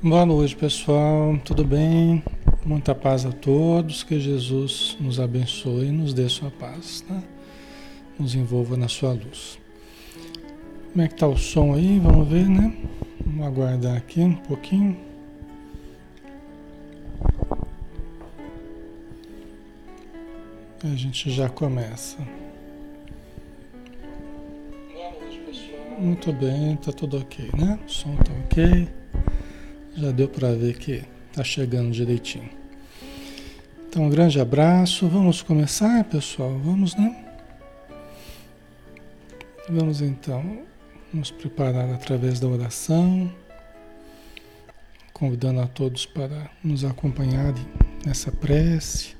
Boa noite, pessoal. Tudo bem? Muita paz a todos. Que Jesus nos abençoe e nos dê sua paz, né? Nos envolva na sua luz. Como é que tá o som aí? Vamos ver, né? Vamos aguardar aqui um pouquinho. A gente já começa. Muito bem, tá tudo ok, né? O som tá ok. Já deu para ver que tá chegando direitinho. Então, um grande abraço. Vamos começar, pessoal? Vamos, né? Vamos então nos preparar através da oração, convidando a todos para nos acompanharem nessa prece,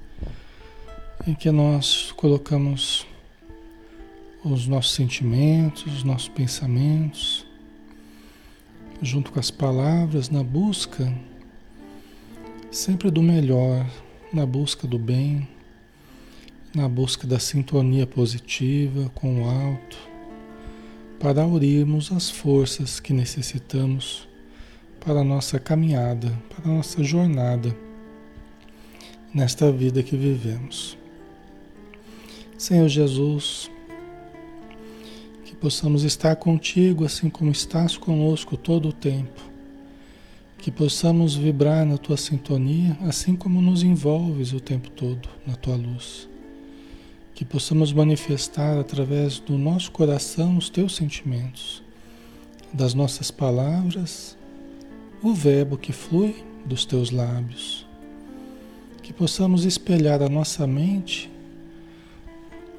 em que nós colocamos os nossos sentimentos, os nossos pensamentos, junto com as palavras, na busca sempre do melhor, na busca do bem, na busca da sintonia positiva com o alto, para unirmos as forças que necessitamos para a nossa caminhada, para a nossa jornada nesta vida que vivemos. Senhor Jesus, possamos estar contigo assim como estás conosco todo o tempo. Que possamos vibrar na tua sintonia assim como nos envolves o tempo todo na tua luz. Que possamos manifestar através do nosso coração os teus sentimentos, das nossas palavras, o verbo que flui dos teus lábios. Que possamos espelhar a nossa mente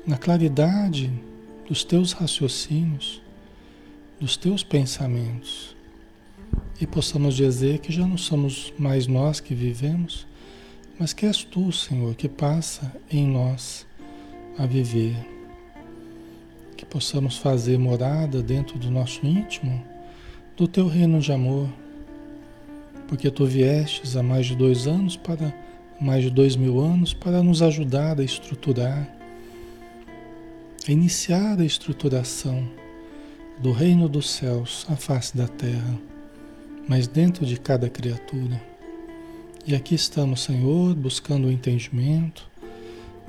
na claridade dos teus raciocínios, dos teus pensamentos. E possamos dizer que já não somos mais nós que vivemos, mas que és tu, Senhor, que passa em nós a viver. Que possamos fazer morada dentro do nosso íntimo, do teu reino de amor, porque tu viestes há mais de dois anos para mais de dois mil anos para nos ajudar a estruturar iniciar a estruturação do reino dos céus à face da terra, mas dentro de cada criatura. E aqui estamos, Senhor, buscando o entendimento,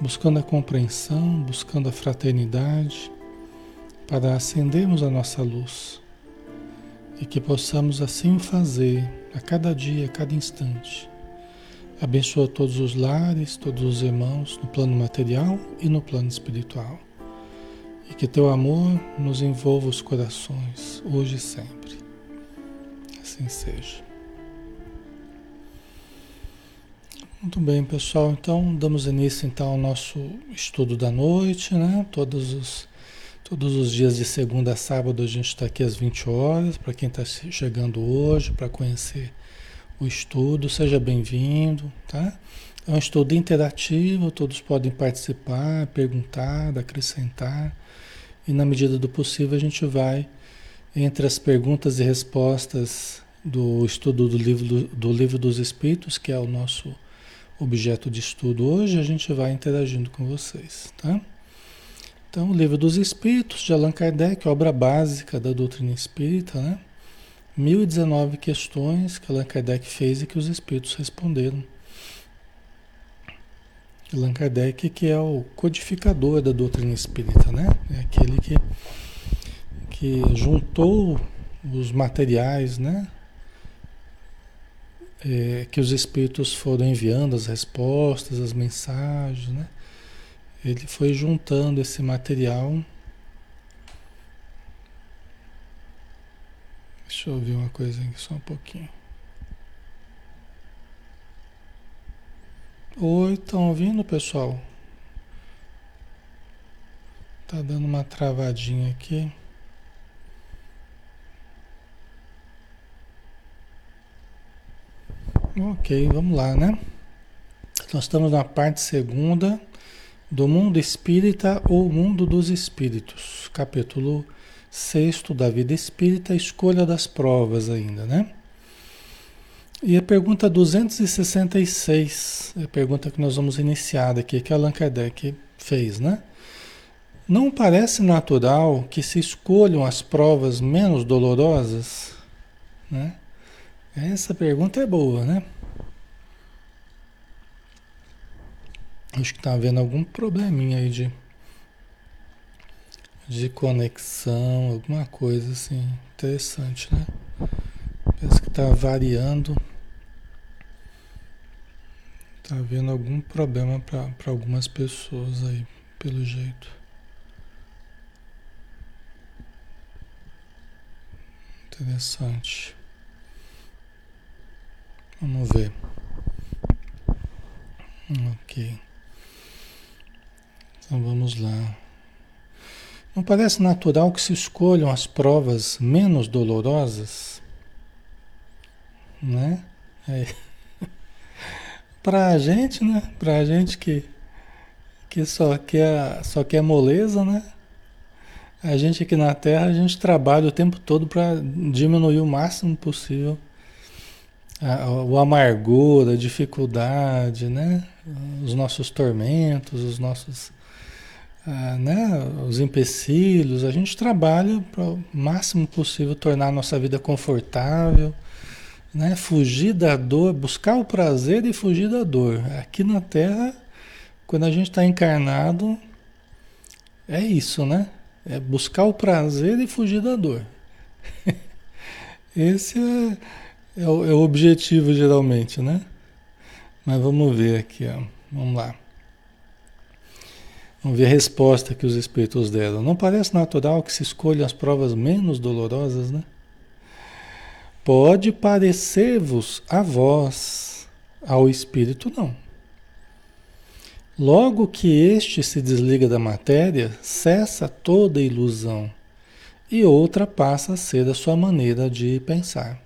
buscando a compreensão, buscando a fraternidade, para acendermos a nossa luz e que possamos assim fazer a cada dia, a cada instante. Abençoa todos os lares, todos os irmãos no plano material e no plano espiritual. E que teu amor nos envolva os corações, hoje e sempre. Assim seja. Muito bem, pessoal. Então, damos início então ao nosso estudo da noite, né? Todos os, todos os dias de segunda a sábado a gente está aqui às 20 horas. Para quem está chegando hoje, para conhecer o estudo, seja bem-vindo, tá? É um estudo interativo, todos podem participar, perguntar, acrescentar. E na medida do possível a gente vai entre as perguntas e respostas do estudo do livro, do, livro dos Espíritos, que é o nosso objeto de estudo hoje, a gente vai interagindo com vocês, tá? Então, o livro dos Espíritos de Allan Kardec, obra básica da doutrina espírita, né? 1019 questões que Allan Kardec fez e que os Espíritos responderam. Allan Kardec, que é o codificador da doutrina espírita, né? É aquele que, que juntou os materiais, né? É, que os espíritos foram enviando, as respostas, as mensagens, né? Ele foi juntando esse material. Deixa eu ver uma coisa aqui só um pouquinho. Oi, estão ouvindo, pessoal? Tá dando uma travadinha aqui. Ok, vamos lá, né? Nós estamos na parte segunda do mundo espírita ou mundo dos espíritos, capítulo sexto da vida espírita, escolha das provas ainda, né? E a pergunta 266, é a pergunta que nós vamos iniciar aqui, que Allan Kardec fez, né? Não parece natural que se escolham as provas menos dolorosas, né? Essa pergunta é boa, né? Acho que tá havendo algum probleminha aí de, de conexão, alguma coisa assim. Interessante, né? Parece que tá variando. Tá havendo algum problema para algumas pessoas aí, pelo jeito. Interessante. Vamos ver. Ok. Então vamos lá. Não parece natural que se escolham as provas menos dolorosas? Né? É. Para a gente, né? A gente que, que só, quer, só quer moleza, né? A gente aqui na Terra, a gente trabalha o tempo todo para diminuir o máximo possível a, o amargor, a dificuldade, né? Os nossos tormentos, os nossos ah, né, os empecilhos, a gente trabalha para o máximo possível tornar a nossa vida confortável, né, fugir da dor, buscar o prazer e fugir da dor. Aqui na Terra, quando a gente está encarnado, é isso, né? É buscar o prazer e fugir da dor. Esse é, é, o, é o objetivo geralmente, né? Mas vamos ver aqui, ó. Vamos lá. Vamos ver a resposta que os espíritos deram. Não parece natural que se escolham as provas menos dolorosas, né? Pode parecer-vos a vós, ao espírito não. Logo que este se desliga da matéria, cessa toda ilusão e outra passa a ser a sua maneira de pensar.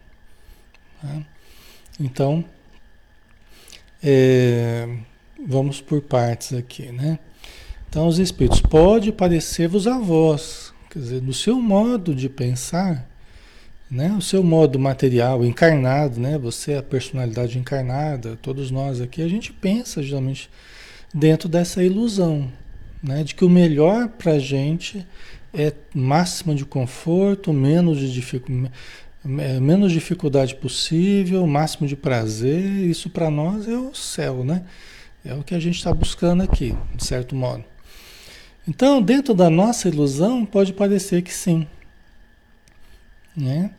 Tá? Então, é, vamos por partes aqui, né? Então, os espíritos, pode parecer-vos a vós, quer dizer, no seu modo de pensar, né? o seu modo material, encarnado, né? você é a personalidade encarnada, todos nós aqui, a gente pensa geralmente dentro dessa ilusão, né? de que o melhor para a gente é máximo de conforto, menos de dificuldade é, menos dificuldade possível, máximo de prazer, isso para nós é o céu, né? É o que a gente está buscando aqui, de certo modo. Então, dentro da nossa ilusão, pode parecer que sim. Né?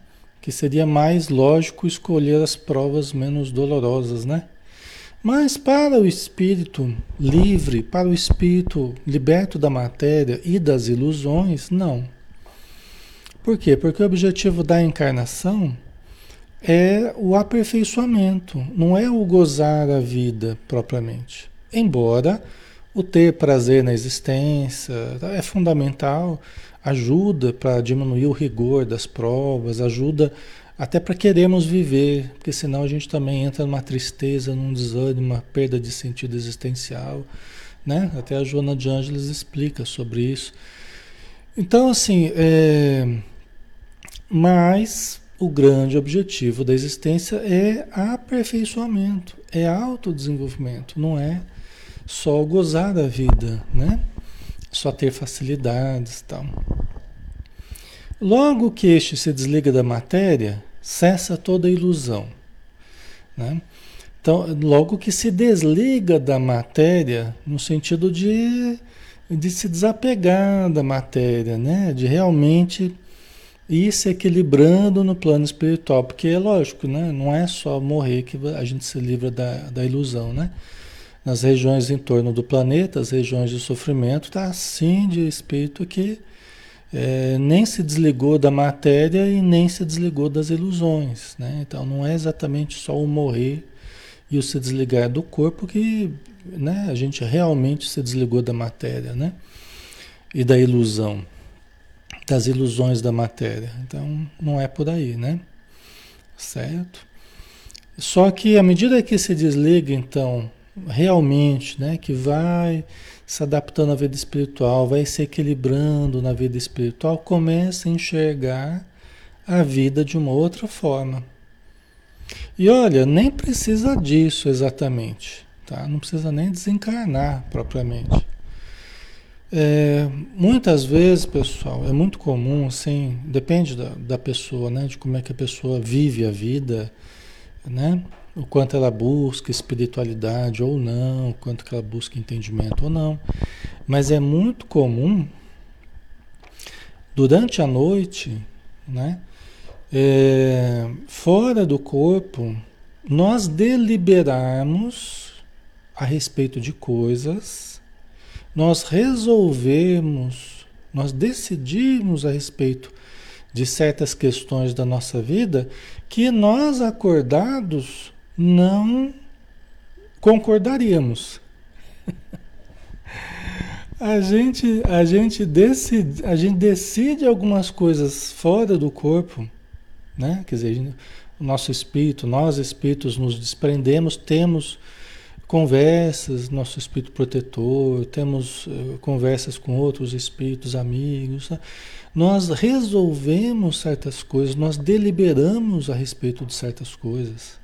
Que seria mais lógico escolher as provas menos dolorosas, né? Mas para o espírito livre, para o espírito liberto da matéria e das ilusões, não. Por quê? Porque o objetivo da encarnação é o aperfeiçoamento, não é o gozar a vida propriamente. Embora o ter prazer na existência é fundamental, ajuda para diminuir o rigor das provas, ajuda até para queremos viver, porque senão a gente também entra numa tristeza, num desânimo, uma perda de sentido existencial, né? Até a Joana de Ângeles explica sobre isso. Então, assim, é... mas o grande objetivo da existência é aperfeiçoamento, é autodesenvolvimento, não é só gozar da vida, né? Só ter facilidades e tal. Logo que este se desliga da matéria, cessa toda ilusão. Né? Então, logo que se desliga da matéria, no sentido de, de se desapegar da matéria, né? de realmente ir se equilibrando no plano espiritual, porque é lógico, né? não é só morrer que a gente se livra da, da ilusão, né? Nas regiões em torno do planeta, as regiões de sofrimento, está assim de espírito que é, nem se desligou da matéria e nem se desligou das ilusões. Né? Então não é exatamente só o morrer e o se desligar do corpo que né, a gente realmente se desligou da matéria né? e da ilusão, das ilusões da matéria. Então não é por aí, né? Certo? Só que à medida que se desliga, então, realmente, né, que vai se adaptando à vida espiritual, vai se equilibrando na vida espiritual, começa a enxergar a vida de uma outra forma. E olha, nem precisa disso exatamente, tá? Não precisa nem desencarnar propriamente. É, muitas vezes, pessoal, é muito comum, assim, depende da, da pessoa, né? De como é que a pessoa vive a vida, né? O quanto ela busca espiritualidade ou não, o quanto ela busca entendimento ou não. Mas é muito comum, durante a noite, né? É, fora do corpo, nós deliberarmos a respeito de coisas, nós resolvemos, nós decidimos a respeito de certas questões da nossa vida que nós acordados não concordaríamos. A gente, a gente decide, a gente decide algumas coisas fora do corpo, né? Quer dizer, o nosso espírito, nós espíritos nos desprendemos, temos conversas, nosso espírito protetor, temos uh, conversas com outros espíritos amigos. Né? Nós resolvemos certas coisas, nós deliberamos a respeito de certas coisas.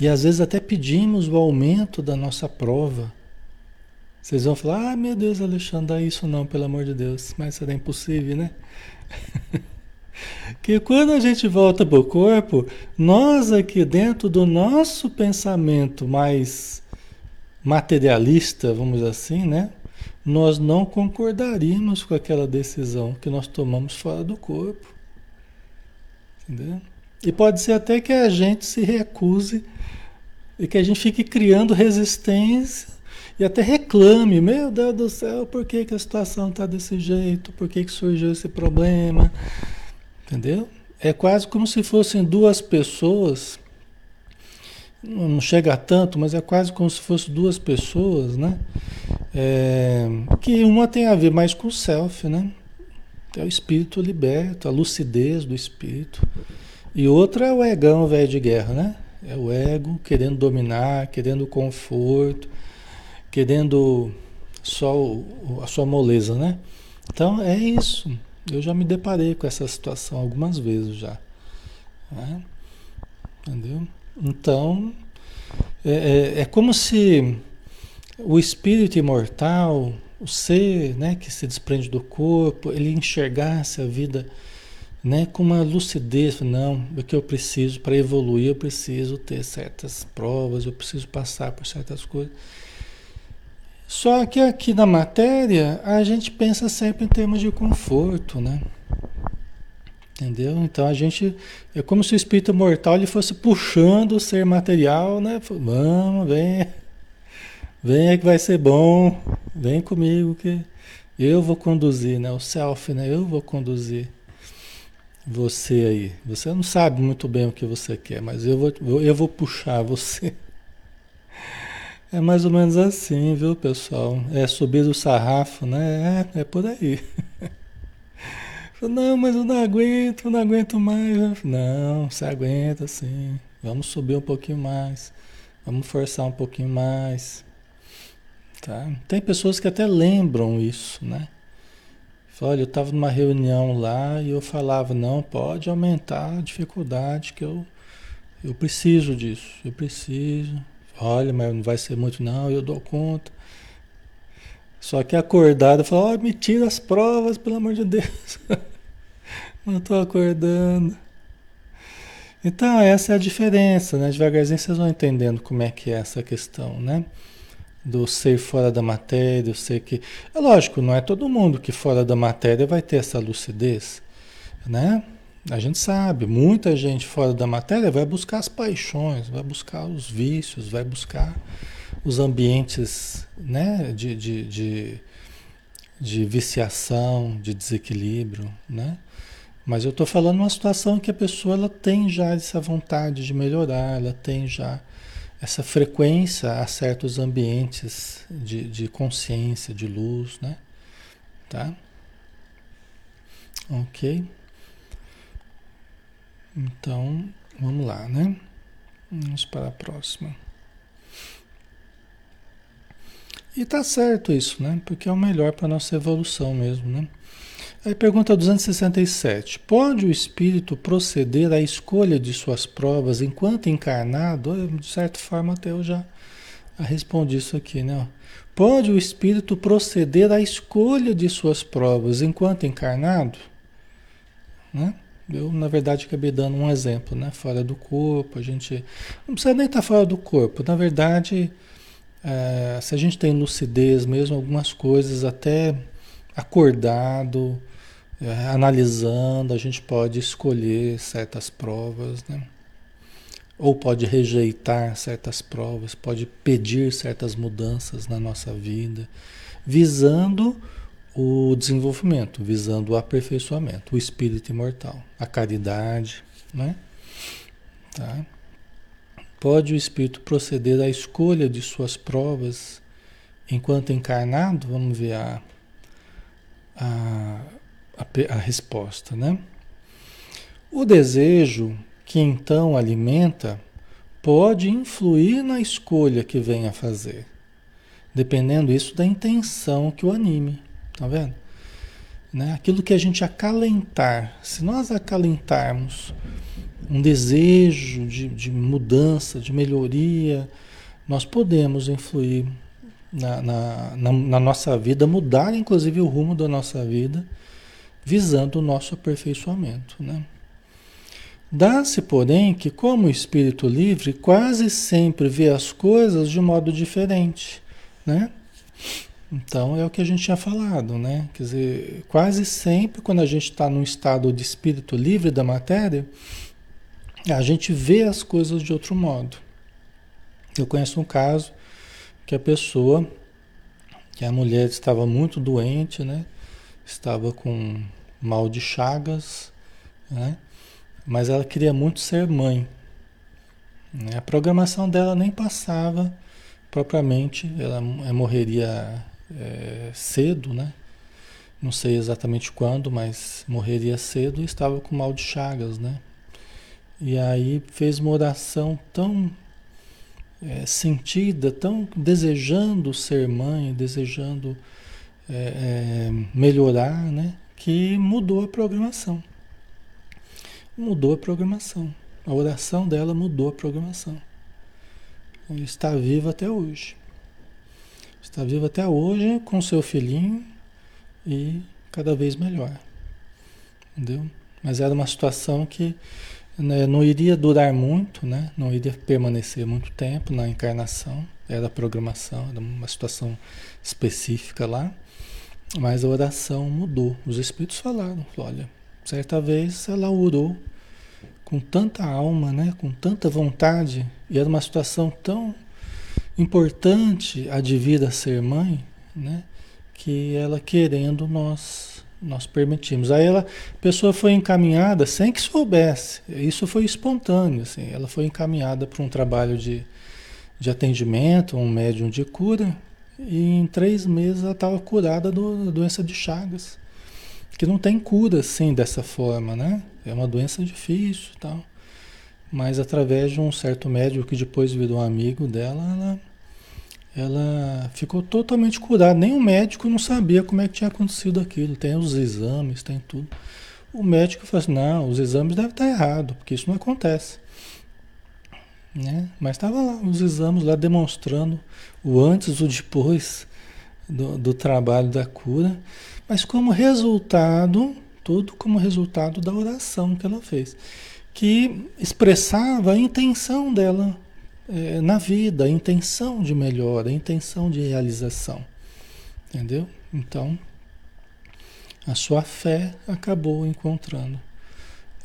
E às vezes até pedimos o aumento da nossa prova. Vocês vão falar, ah, meu Deus, Alexandre, dá isso não, pelo amor de Deus. Mas será impossível, né? que quando a gente volta para o corpo, nós aqui dentro do nosso pensamento mais materialista, vamos dizer assim, né? Nós não concordaríamos com aquela decisão que nós tomamos fora do corpo. Entendeu? E pode ser até que a gente se recuse e que a gente fique criando resistência e até reclame, meu Deus do céu, por que, que a situação está desse jeito? Por que, que surgiu esse problema? Entendeu? É quase como se fossem duas pessoas, não chega a tanto, mas é quase como se fossem duas pessoas, né? É, que uma tem a ver mais com o self, né? É o espírito liberto, a lucidez do espírito. E outra é o egão velho de guerra, né? É o ego querendo dominar, querendo conforto, querendo só o, a sua moleza, né? Então é isso. Eu já me deparei com essa situação algumas vezes já. Né? Entendeu? Então, é, é, é, como se o espírito imortal, o ser né, que se desprende do corpo, ele enxergasse a vida né, com uma lucidez, não, o que eu preciso para evoluir, eu preciso ter certas provas, eu preciso passar por certas coisas. Só que aqui na matéria a gente pensa sempre em termos de conforto, né? Entendeu? Então a gente é como se o espírito mortal ele fosse puxando o ser material, né? Vamos, vem, venha que vai ser bom, vem comigo que eu vou conduzir, né? O self, né? Eu vou conduzir você aí. Você não sabe muito bem o que você quer, mas eu vou, eu vou puxar você. É mais ou menos assim, viu, pessoal? É subir o sarrafo, né? É, é por aí. Não, mas eu não aguento, eu não aguento mais. Não, você aguenta sim. Vamos subir um pouquinho mais. Vamos forçar um pouquinho mais. Tá? Tem pessoas que até lembram isso, né? Olha, eu estava numa reunião lá e eu falava, não, pode aumentar a dificuldade que eu, eu preciso disso, eu preciso. Olha, mas não vai ser muito não, eu dou conta. Só que acordado, eu falo, oh, me tira as provas, pelo amor de Deus. não estou acordando. Então, essa é a diferença, né? Devagarzinho vocês vão entendendo como é que é essa questão, né? Do ser fora da matéria, o ser que. É lógico, não é todo mundo que fora da matéria vai ter essa lucidez, né? A gente sabe, muita gente fora da matéria vai buscar as paixões, vai buscar os vícios, vai buscar os ambientes né, de, de, de, de viciação, de desequilíbrio, né? Mas eu estou falando uma situação que a pessoa ela tem já essa vontade de melhorar, ela tem já essa frequência a certos ambientes de, de consciência, de luz, né? Tá? Ok? Então, vamos lá, né? Vamos para a próxima. E tá certo isso, né? Porque é o melhor para nossa evolução mesmo, né? Aí pergunta 267. Pode o espírito proceder à escolha de suas provas enquanto encarnado? De certa forma, até eu já, responde isso aqui, né? Pode o espírito proceder à escolha de suas provas enquanto encarnado? Né? Eu, na verdade, acabei dando um exemplo, né? Fora do corpo, a gente. Não precisa nem estar fora do corpo. Na verdade, é, se a gente tem lucidez mesmo, algumas coisas até acordado, é, analisando, a gente pode escolher certas provas, né? Ou pode rejeitar certas provas, pode pedir certas mudanças na nossa vida, visando o desenvolvimento, visando o aperfeiçoamento, o espírito imortal, a caridade, né? Tá? Pode o espírito proceder à escolha de suas provas enquanto encarnado? Vamos ver a, a, a, a resposta, né? O desejo que então alimenta pode influir na escolha que vem a fazer, dependendo isso da intenção que o anime. Tá vendo? Né? Aquilo que a gente acalentar, se nós acalentarmos um desejo de, de mudança, de melhoria, nós podemos influir na, na, na, na, nossa vida, mudar inclusive o rumo da nossa vida, visando o nosso aperfeiçoamento. Né? Dá-se, porém, que, como espírito livre, quase sempre vê as coisas de modo diferente. Né? Então é o que a gente tinha falado, né? Quer dizer, quase sempre quando a gente está num estado de espírito livre da matéria, a gente vê as coisas de outro modo. Eu conheço um caso que a pessoa, que a mulher estava muito doente, né? Estava com mal de chagas, né? Mas ela queria muito ser mãe. Né? A programação dela nem passava propriamente, ela morreria é, cedo, né? Não sei exatamente quando, mas morreria cedo e estava com mal de chagas, né? E aí fez uma oração tão é, sentida, tão desejando ser mãe, desejando é, é, melhorar, né? Que mudou a programação. Mudou a programação. A oração dela mudou a programação. Está viva até hoje. Está vivo até hoje com seu filhinho e cada vez melhor. Entendeu? Mas era uma situação que né, não iria durar muito, né? não iria permanecer muito tempo na encarnação. Era a programação, era uma situação específica lá. Mas a oração mudou. Os espíritos falaram, olha, certa vez ela orou com tanta alma, né, com tanta vontade, e era uma situação tão importante a de vida ser mãe, né? Que ela querendo nós nós permitimos. Aí ela, a pessoa foi encaminhada sem que soubesse. Isso foi espontâneo, assim. Ela foi encaminhada para um trabalho de, de atendimento, um médium de cura, e em três meses ela estava curada do, da doença de Chagas, que não tem cura assim dessa forma, né? É uma doença difícil, tal. Mas através de um certo médico que depois virou amigo dela, ela, ela ficou totalmente curada. Nem o médico não sabia como é que tinha acontecido aquilo. Tem os exames, tem tudo. O médico falou assim, não, os exames devem estar errados, porque isso não acontece. Né? Mas estava lá, os exames lá demonstrando o antes o depois do, do trabalho da cura. Mas como resultado, tudo como resultado da oração que ela fez que expressava a intenção dela é, na vida, a intenção de melhora, a intenção de realização. Entendeu? Então, a sua fé acabou encontrando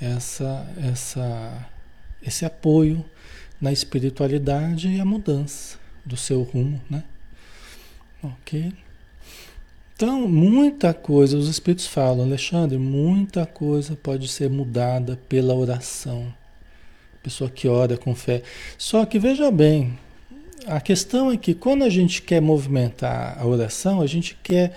essa, essa, esse apoio na espiritualidade e a mudança do seu rumo, né? Ok? Então, muita coisa, os Espíritos falam, Alexandre, muita coisa pode ser mudada pela oração. Pessoa que ora com fé. Só que veja bem, a questão é que quando a gente quer movimentar a oração, a gente quer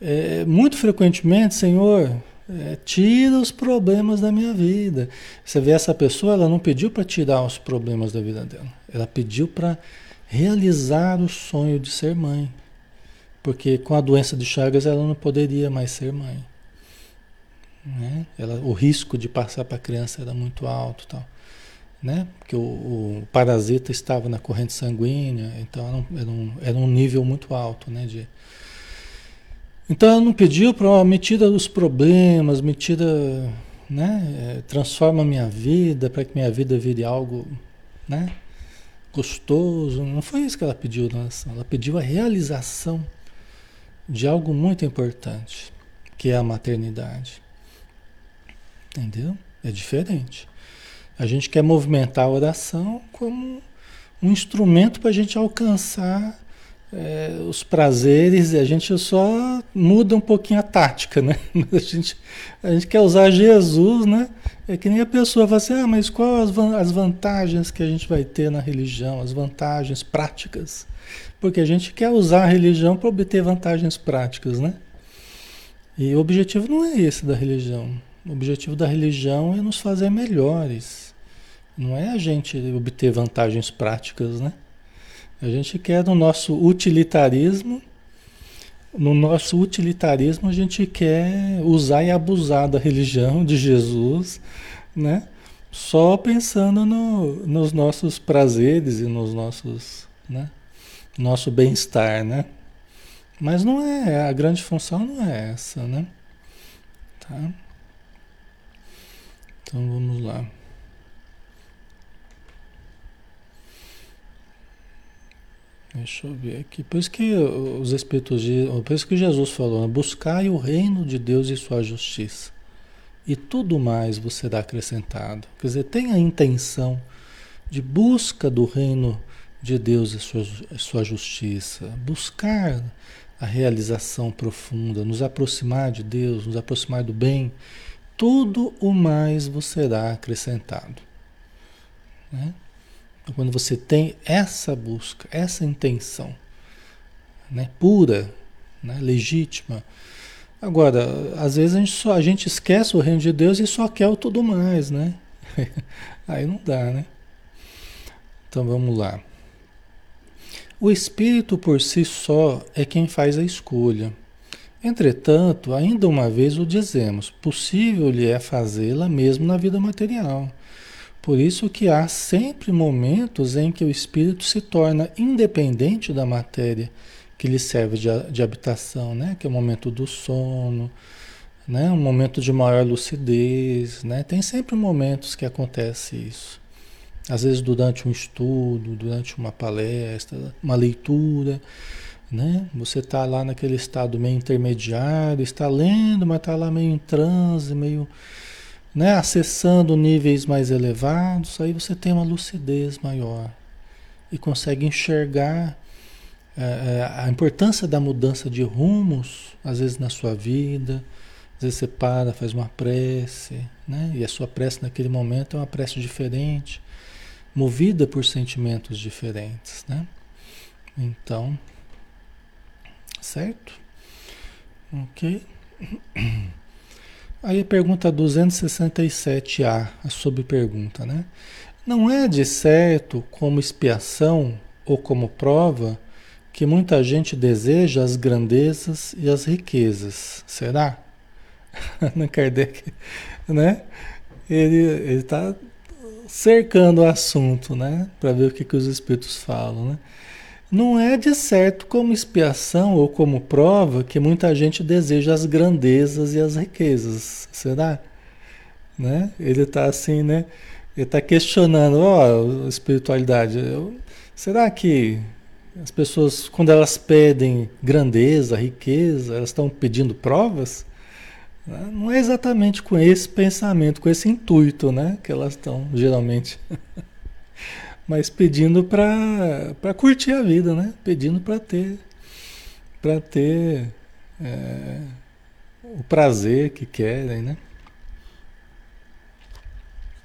é, muito frequentemente, Senhor, é, tira os problemas da minha vida. Você vê essa pessoa, ela não pediu para tirar os problemas da vida dela, ela pediu para realizar o sonho de ser mãe. Porque com a doença de Chagas ela não poderia mais ser mãe. Né? Ela, o risco de passar para a criança era muito alto. Tal. né? Porque o, o, parasita estava na corrente sanguínea, então era um, era um, era um nível muito alto, né? De, então ela não pediu para me tira os problemas, me tira, né? É, transforma minha vida para que minha vida vire algo, né? Gostoso. Não foi isso que ela pediu na ação. Ela pediu a realização de algo muito importante, que é a maternidade. Entendeu? É diferente. A gente quer movimentar a oração como um instrumento para a gente alcançar é, os prazeres e a gente só muda um pouquinho a tática, né? A gente, a gente quer usar Jesus, né? É que nem a pessoa fala assim, ah, mas quais as vantagens que a gente vai ter na religião, as vantagens práticas? Porque a gente quer usar a religião para obter vantagens práticas, né? E o objetivo não é esse da religião. O objetivo da religião é nos fazer melhores. Não é a gente obter vantagens práticas, né? A gente quer no nosso utilitarismo, no nosso utilitarismo a gente quer usar e abusar da religião de Jesus, né? Só pensando no, nos nossos prazeres e nos nossos, né? Nosso bem-estar, né? Mas não é, a grande função não é essa, né? Tá? Então vamos lá. Deixa eu ver aqui. Por isso que os Espíritos de. Por isso que Jesus falou: né? buscai o reino de Deus e sua justiça. E tudo mais você será acrescentado. Quer dizer, tem a intenção de busca do reino de Deus e sua, sua justiça. Buscar a realização profunda, nos aproximar de Deus, nos aproximar do bem. Tudo o mais você será acrescentado. Né? Quando você tem essa busca, essa intenção, né, pura, né, legítima. Agora, às vezes a gente, só, a gente esquece o reino de Deus e só quer o tudo mais, né? Aí não dá, né? Então vamos lá. O espírito por si só é quem faz a escolha. Entretanto, ainda uma vez o dizemos, possível lhe é fazê-la mesmo na vida material. Por isso que há sempre momentos em que o espírito se torna independente da matéria que lhe serve de, de habitação, né? Que é o momento do sono, né? Um momento de maior lucidez, né? Tem sempre momentos que acontece isso. Às vezes durante um estudo, durante uma palestra, uma leitura, né? Você está lá naquele estado meio intermediário, está lendo, mas está lá meio em transe, meio né, acessando níveis mais elevados, aí você tem uma lucidez maior e consegue enxergar é, a importância da mudança de rumos, às vezes na sua vida. Às vezes você para, faz uma prece, né? e a sua prece naquele momento é uma prece diferente, movida por sentimentos diferentes. Né? Então, certo? Ok. Aí a pergunta 267A, a subpergunta, né? Não é de certo como expiação ou como prova que muita gente deseja as grandezas e as riquezas, será? Na Kardec, né? Ele está cercando o assunto, né? Para ver o que, que os espíritos falam, né? Não é de certo como expiação ou como prova que muita gente deseja as grandezas e as riquezas, será? Né? Ele está assim, né? Ele está questionando, ó, oh, espiritualidade. Eu, será que as pessoas, quando elas pedem grandeza, riqueza, elas estão pedindo provas? Não é exatamente com esse pensamento, com esse intuito, né? Que elas estão geralmente. mas pedindo para curtir a vida, né? Pedindo para ter para ter é, o prazer que querem, né?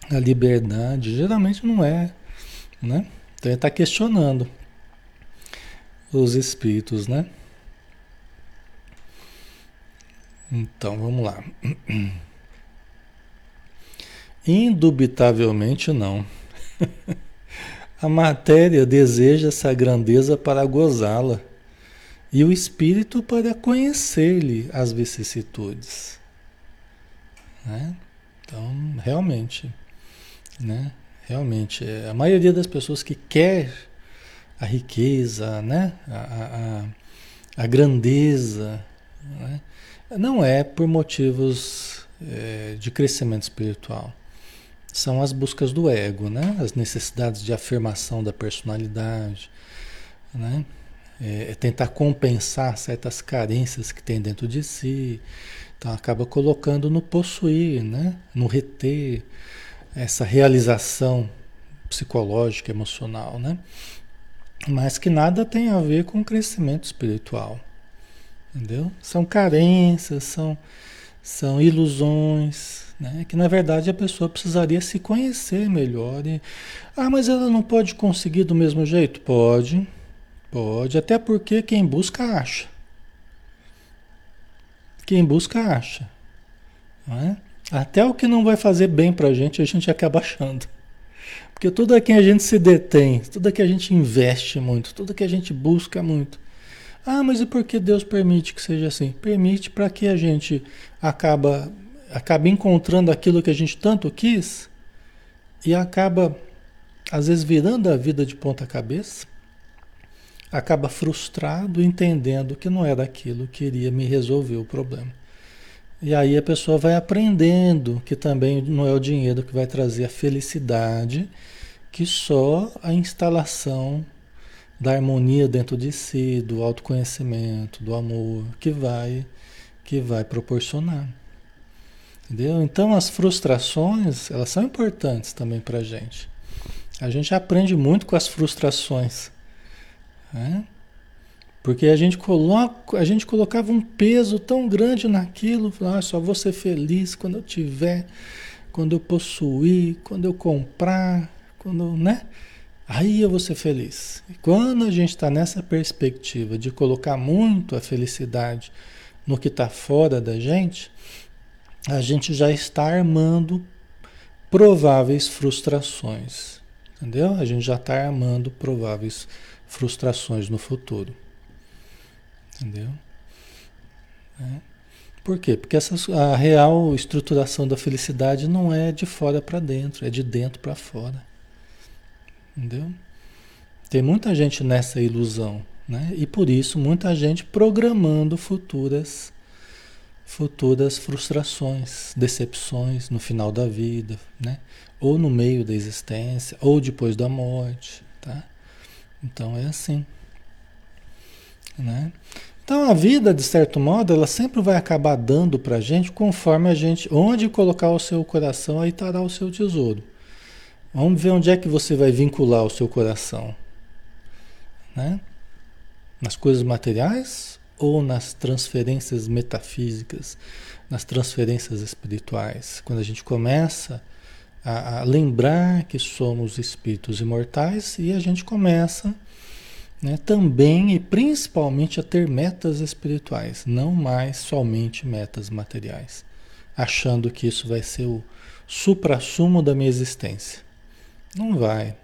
A liberdade geralmente não é, né? Então ele está questionando os espíritos, né? Então vamos lá. Indubitavelmente não. A matéria deseja essa grandeza para gozá-la e o espírito para conhecer-lhe as vicissitudes. Né? Então, realmente, né? Realmente, é, a maioria das pessoas que quer a riqueza, né? a, a, a grandeza, né? não é por motivos é, de crescimento espiritual. São as buscas do ego, né? as necessidades de afirmação da personalidade, né? É, é tentar compensar certas carências que tem dentro de si. Então acaba colocando no possuir, né? no reter essa realização psicológica, emocional, né? Mas que nada tem a ver com crescimento espiritual. Entendeu? São carências, são, são ilusões, né? que na verdade a pessoa precisaria se conhecer melhor. E, ah, mas ela não pode conseguir do mesmo jeito? Pode, pode, até porque quem busca acha. Quem busca acha. É? Até o que não vai fazer bem para a gente, a gente acaba achando. Porque tudo aqui a gente se detém, tudo aqui a gente investe muito, tudo que a gente busca muito. Ah, mas e por que Deus permite que seja assim? Permite para que a gente acaba, acaba encontrando aquilo que a gente tanto quis e acaba, às vezes, virando a vida de ponta cabeça, acaba frustrado, entendendo que não era aquilo que iria me resolver o problema. E aí a pessoa vai aprendendo que também não é o dinheiro que vai trazer a felicidade, que só a instalação da harmonia dentro de si, do autoconhecimento, do amor, que vai que vai proporcionar. Entendeu? Então as frustrações, elas são importantes também para a gente. A gente aprende muito com as frustrações. Né? Porque a gente, coloca, a gente colocava um peso tão grande naquilo, ah, só vou ser feliz quando eu tiver, quando eu possuir, quando eu comprar, quando, né? Aí eu vou ser feliz. E quando a gente está nessa perspectiva de colocar muito a felicidade no que está fora da gente, a gente já está armando prováveis frustrações. Entendeu? A gente já está armando prováveis frustrações no futuro. Entendeu? É. Por quê? Porque essa, a real estruturação da felicidade não é de fora para dentro, é de dentro para fora. Entendeu? Tem muita gente nessa ilusão, né? E por isso muita gente programando futuras futuras frustrações, decepções no final da vida, né? Ou no meio da existência, ou depois da morte, tá? Então é assim, né? Então a vida, de certo modo, ela sempre vai acabar dando para a gente conforme a gente, onde colocar o seu coração, aí estará o seu tesouro. Vamos ver onde é que você vai vincular o seu coração, né? Nas coisas materiais ou nas transferências metafísicas, nas transferências espirituais? Quando a gente começa a, a lembrar que somos espíritos imortais e a gente começa né, também e principalmente a ter metas espirituais, não mais somente metas materiais, achando que isso vai ser o supra-sumo da minha existência. Não vai.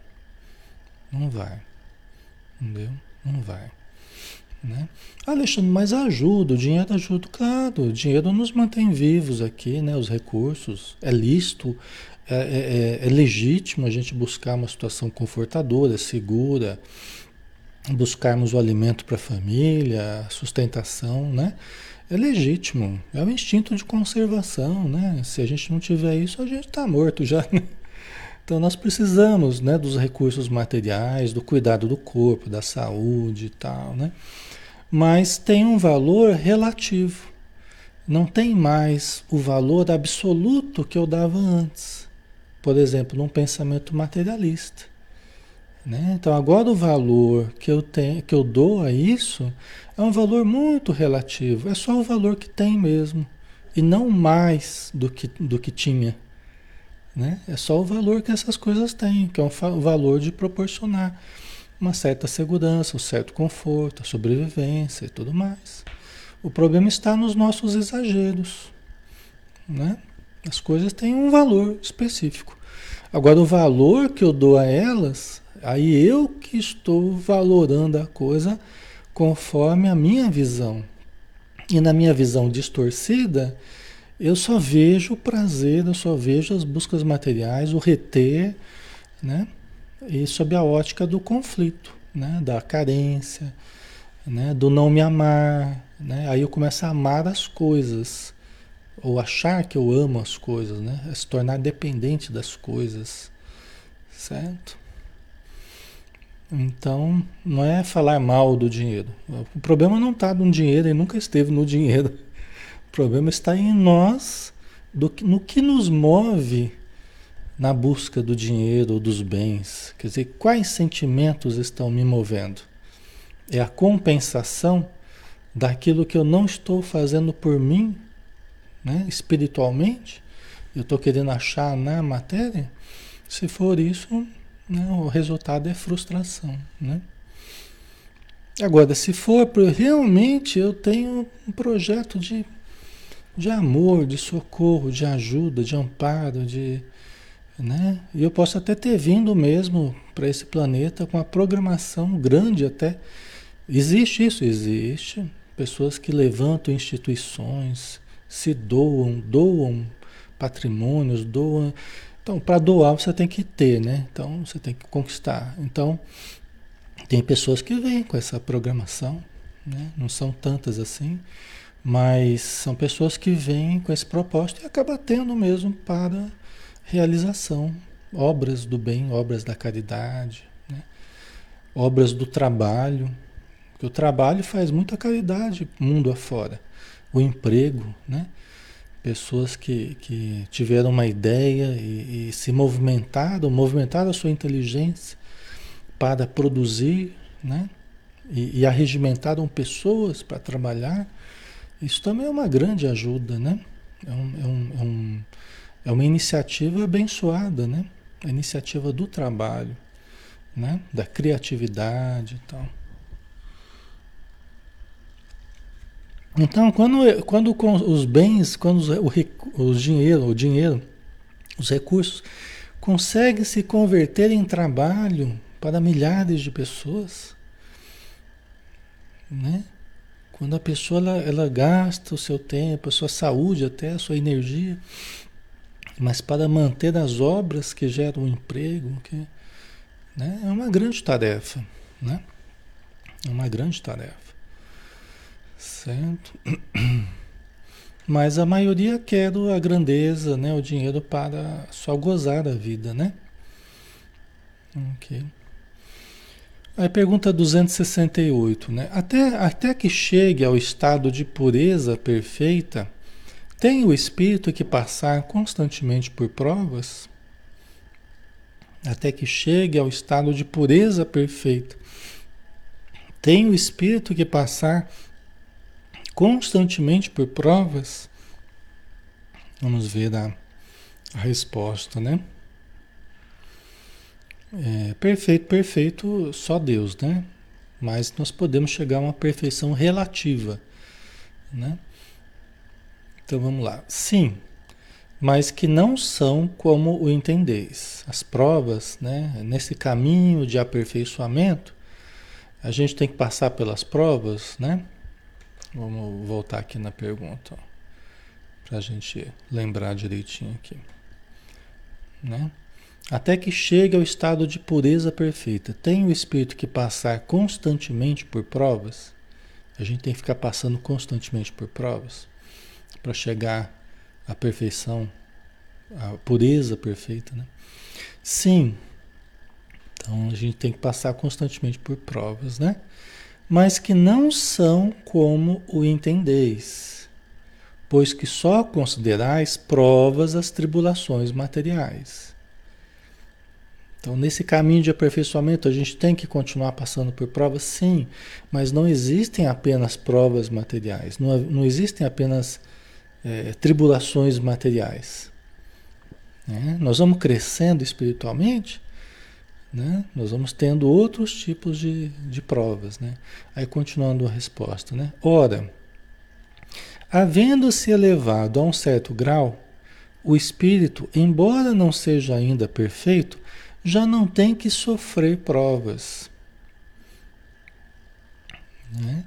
Não vai. Entendeu? Não vai. Né? Alexandre, mas ajuda, o dinheiro ajuda, claro, o dinheiro nos mantém vivos aqui, né? os recursos, é lícito, é, é, é, é legítimo a gente buscar uma situação confortadora, segura, buscarmos o alimento para a família, sustentação, né? É legítimo, é um instinto de conservação, né? Se a gente não tiver isso, a gente está morto já. Né? Então nós precisamos, né, dos recursos materiais, do cuidado do corpo, da saúde e tal, né? Mas tem um valor relativo. Não tem mais o valor absoluto que eu dava antes. Por exemplo, num pensamento materialista. Né? Então agora o valor que eu, tenho, que eu dou a isso é um valor muito relativo, é só o valor que tem mesmo, e não mais do que, do que tinha. Né? É só o valor que essas coisas têm, que é o valor de proporcionar uma certa segurança, um certo conforto, a sobrevivência e tudo mais. O problema está nos nossos exageros. Né? As coisas têm um valor específico. Agora, o valor que eu dou a elas Aí eu que estou valorando a coisa conforme a minha visão. E na minha visão distorcida, eu só vejo o prazer, eu só vejo as buscas materiais, o reter, né? E sob a ótica do conflito, né? Da carência, né? Do não me amar, né? Aí eu começo a amar as coisas ou achar que eu amo as coisas, né? É se tornar dependente das coisas, certo? Então, não é falar mal do dinheiro. O problema não está no dinheiro e nunca esteve no dinheiro. O problema está em nós, do, no que nos move na busca do dinheiro ou dos bens. Quer dizer, quais sentimentos estão me movendo? É a compensação daquilo que eu não estou fazendo por mim, né, espiritualmente? Eu estou querendo achar na matéria? Se for isso, né, o resultado é frustração. Né? Agora, se for realmente eu tenho um projeto de, de amor, de socorro, de ajuda, de amparo, de, né? Eu posso até ter vindo mesmo para esse planeta com a programação grande até. Existe isso, existe. Pessoas que levantam instituições, se doam, doam patrimônios, doam. Então, para doar você tem que ter, né? Então, você tem que conquistar. Então, tem pessoas que vêm com essa programação, né? Não são tantas assim, mas são pessoas que vêm com esse propósito e acaba tendo mesmo para realização, obras do bem, obras da caridade, né? obras do trabalho, porque o trabalho faz muita caridade mundo afora. O emprego, né? Pessoas que, que tiveram uma ideia e, e se movimentaram, movimentaram a sua inteligência para produzir, né? E, e arregimentaram pessoas para trabalhar. Isso também é uma grande ajuda, né? É, um, é, um, é, um, é uma iniciativa abençoada, né? A iniciativa do trabalho, né? Da criatividade e tal. Então, quando, quando os bens, quando os, o, dinheiro, o dinheiro, os recursos conseguem se converter em trabalho para milhares de pessoas, né? Quando a pessoa ela, ela gasta o seu tempo, a sua saúde, até a sua energia, mas para manter as obras que geram emprego, que, né? é uma grande tarefa, né? É uma grande tarefa. Certo? Mas a maioria quer a grandeza, né? O dinheiro para só gozar da vida, né? Ok. Aí pergunta 268, né? Até, até que chegue ao estado de pureza perfeita, tem o espírito que passar constantemente por provas? Até que chegue ao estado de pureza perfeita, tem o espírito que passar constantemente por provas? Vamos ver a, a resposta, né? É, perfeito, perfeito, só Deus, né? Mas nós podemos chegar a uma perfeição relativa, né? Então vamos lá. Sim, mas que não são como o entendeis. As provas, né? Nesse caminho de aperfeiçoamento, a gente tem que passar pelas provas, né? Vamos voltar aqui na pergunta, para a gente lembrar direitinho aqui. Né? Até que chegue ao estado de pureza perfeita. Tem o espírito que passar constantemente por provas? A gente tem que ficar passando constantemente por provas para chegar à perfeição, à pureza perfeita, né? Sim. Então a gente tem que passar constantemente por provas, né? mas que não são como o entendeis, pois que só considerais provas as tribulações materiais. Então, nesse caminho de aperfeiçoamento, a gente tem que continuar passando por provas, sim, mas não existem apenas provas materiais, não, não existem apenas é, tribulações materiais. Né? Nós vamos crescendo espiritualmente né? Nós vamos tendo outros tipos de, de provas. Né? Aí continuando a resposta. Né? Ora, havendo-se elevado a um certo grau, o espírito, embora não seja ainda perfeito, já não tem que sofrer provas. Né?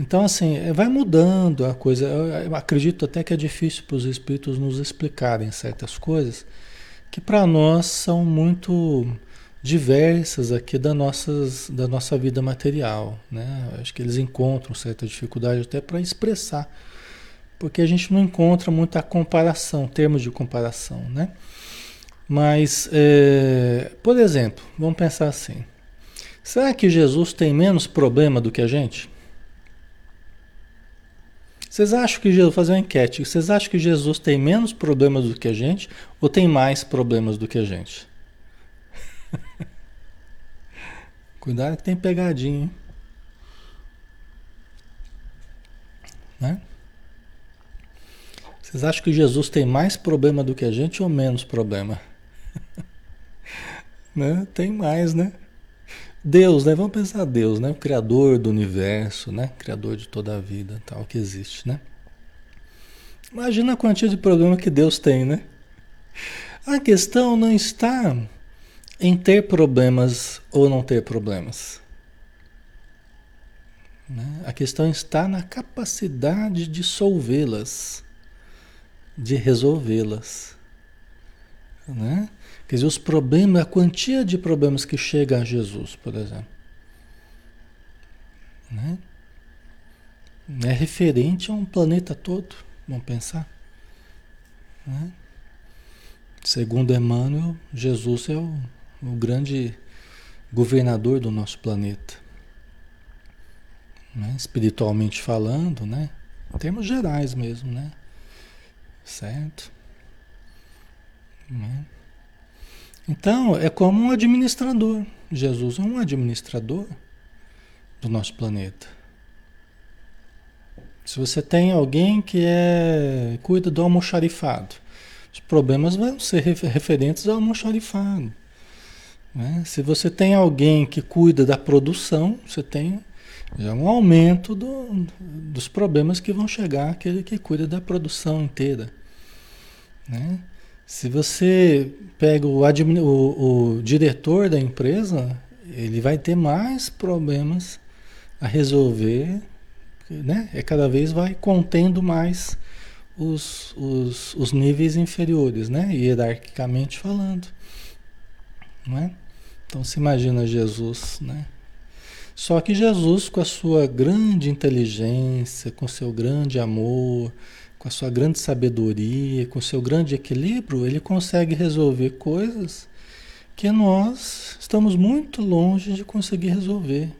Então, assim, vai mudando a coisa. Eu acredito até que é difícil para os espíritos nos explicarem certas coisas, que para nós são muito diversas aqui da, nossas, da nossa vida material. Né? Acho que eles encontram certa dificuldade até para expressar, porque a gente não encontra muita comparação, termos de comparação. Né? Mas, é, por exemplo, vamos pensar assim: será que Jesus tem menos problema do que a gente? Vocês acham que Jesus, fazer uma enquete, vocês acham que Jesus tem menos problemas do que a gente ou tem mais problemas do que a gente? Cuidado que tem pegadinha, hein? Né? Vocês acham que Jesus tem mais problema do que a gente ou menos problema? né? Tem mais, né? Deus, né? Vamos pensar Deus, né? O criador do universo, né? Criador de toda a vida, tal que existe, né? Imagina a quantia de problema que Deus tem, né? A questão não está em ter problemas ou não ter problemas. Né? A questão está na capacidade de solvê-las, de resolvê-las. Né? Quer dizer, os problemas, a quantia de problemas que chega a Jesus, por exemplo. Né? É referente a um planeta todo, vamos pensar. Né? Segundo Emmanuel, Jesus é o, o grande governador do nosso planeta. Né? Espiritualmente falando, né? Em termos gerais mesmo, né? Certo? Né? Então, é como um administrador. Jesus é um administrador do nosso planeta. Se você tem alguém que é cuida do almoxarifado, os problemas vão ser referentes ao almoxarifado. Né? Se você tem alguém que cuida da produção, você tem já um aumento do, dos problemas que vão chegar aquele que cuida da produção inteira. Né? Se você pega o, o, o diretor da empresa, ele vai ter mais problemas a resolver, né? É cada vez vai contendo mais os, os, os níveis inferiores, né? Hierarquicamente falando, não é? Então se imagina Jesus, né? Só que Jesus, com a sua grande inteligência, com seu grande amor, com a sua grande sabedoria, com o seu grande equilíbrio, ele consegue resolver coisas que nós estamos muito longe de conseguir resolver.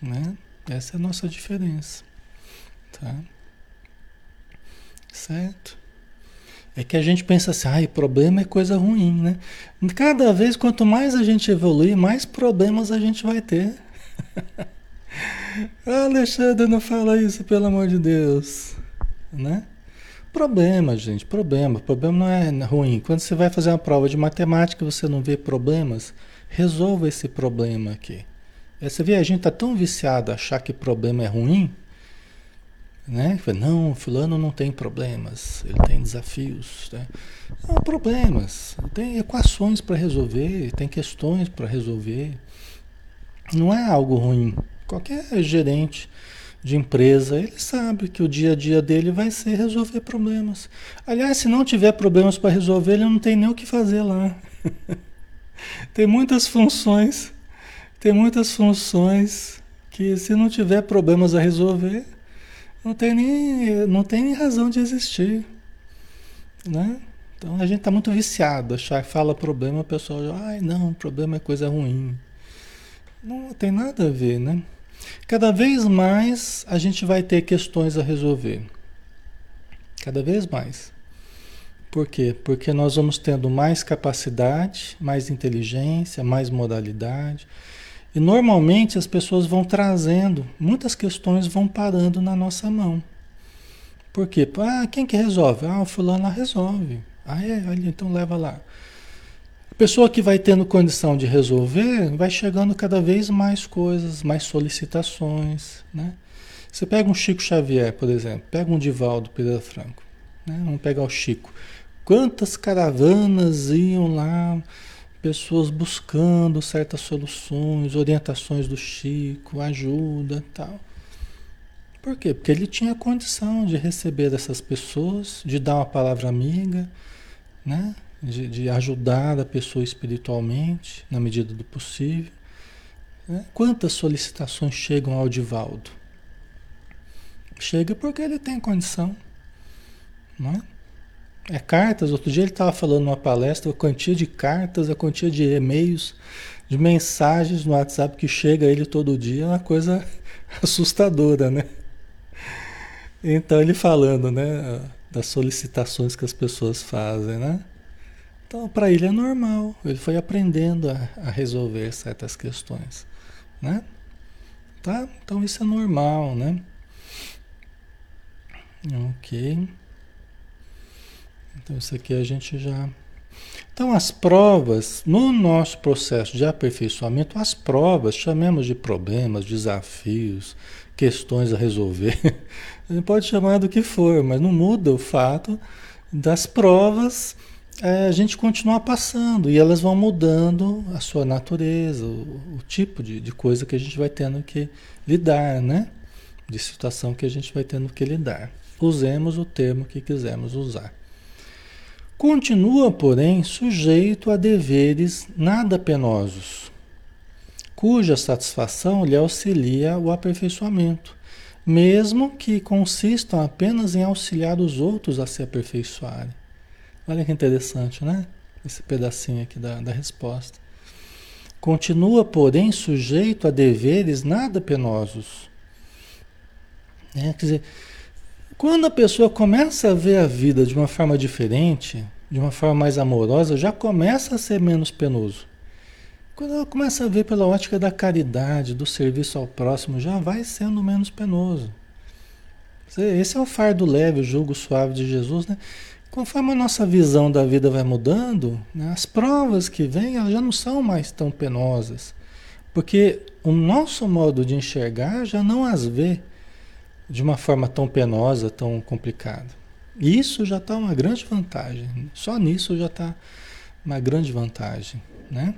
Né? Essa é a nossa diferença. Tá? Certo? É que a gente pensa assim, ai, problema é coisa ruim, né? Cada vez, quanto mais a gente evoluir, mais problemas a gente vai ter. Alexandre, não fala isso, pelo amor de Deus né? Problema, gente, problema. Problema não é ruim. Quando você vai fazer uma prova de matemática e você não vê problemas, resolva esse problema aqui. É, você vê, a gente tá tão viciado a achar que problema é ruim, né? Não, fulano não tem problemas, ele tem desafios. Né? Não, problemas. Tem equações para resolver, tem questões para resolver. Não é algo ruim. Qualquer gerente de empresa, ele sabe que o dia a dia dele vai ser resolver problemas. Aliás, se não tiver problemas para resolver, ele não tem nem o que fazer lá. tem muitas funções, tem muitas funções que se não tiver problemas a resolver, não tem nem, não tem nem razão de existir. Né? Então a gente está muito viciado, achar fala problema, o pessoal ai não, problema é coisa ruim. Não tem nada a ver, né? Cada vez mais a gente vai ter questões a resolver. Cada vez mais. Por quê? Porque nós vamos tendo mais capacidade, mais inteligência, mais modalidade. E normalmente as pessoas vão trazendo, muitas questões vão parando na nossa mão. Por quê? Ah, quem que resolve? Ah, o fulano resolve. Ah, é? Então leva lá. Pessoa que vai tendo condição de resolver, vai chegando cada vez mais coisas, mais solicitações, né? Você pega um Chico Xavier, por exemplo, pega um Divaldo Pereira Franco, né? Vamos pegar o Chico. Quantas caravanas iam lá, pessoas buscando certas soluções, orientações do Chico, ajuda, tal. Por quê? Porque ele tinha condição de receber essas pessoas, de dar uma palavra amiga, né? De, de ajudar a pessoa espiritualmente, na medida do possível. Né? Quantas solicitações chegam ao Divaldo? Chega porque ele tem condição. Não é? É cartas. Outro dia ele estava falando numa palestra a quantia de cartas, a quantia de e-mails, de mensagens no WhatsApp que chega a ele todo dia é uma coisa assustadora, né? Então ele falando, né, das solicitações que as pessoas fazem, né? Então para ele é normal. Ele foi aprendendo a, a resolver certas questões, né? Tá? Então isso é normal, né? Ok. Então, isso aqui a gente já. Então, as provas, no nosso processo de aperfeiçoamento, as provas, chamemos de problemas, desafios, questões a resolver. A gente pode chamar do que for, mas não muda o fato das provas é, a gente continuar passando e elas vão mudando a sua natureza, o, o tipo de, de coisa que a gente vai tendo que lidar, né? De situação que a gente vai tendo que lidar. Usemos o termo que quisermos usar. Continua, porém, sujeito a deveres nada penosos, cuja satisfação lhe auxilia o aperfeiçoamento, mesmo que consistam apenas em auxiliar os outros a se aperfeiçoarem. Olha que interessante, né? Esse pedacinho aqui da, da resposta. Continua, porém, sujeito a deveres nada penosos. É, quer dizer, quando a pessoa começa a ver a vida de uma forma diferente, de uma forma mais amorosa, já começa a ser menos penoso. Quando ela começa a ver pela ótica da caridade, do serviço ao próximo, já vai sendo menos penoso. Esse é o fardo leve, o jugo suave de Jesus, né? Conforme a nossa visão da vida vai mudando, né, as provas que vêm elas já não são mais tão penosas. Porque o nosso modo de enxergar já não as vê de uma forma tão penosa, tão complicada. Isso já está uma grande vantagem. Só nisso já está uma grande vantagem, né?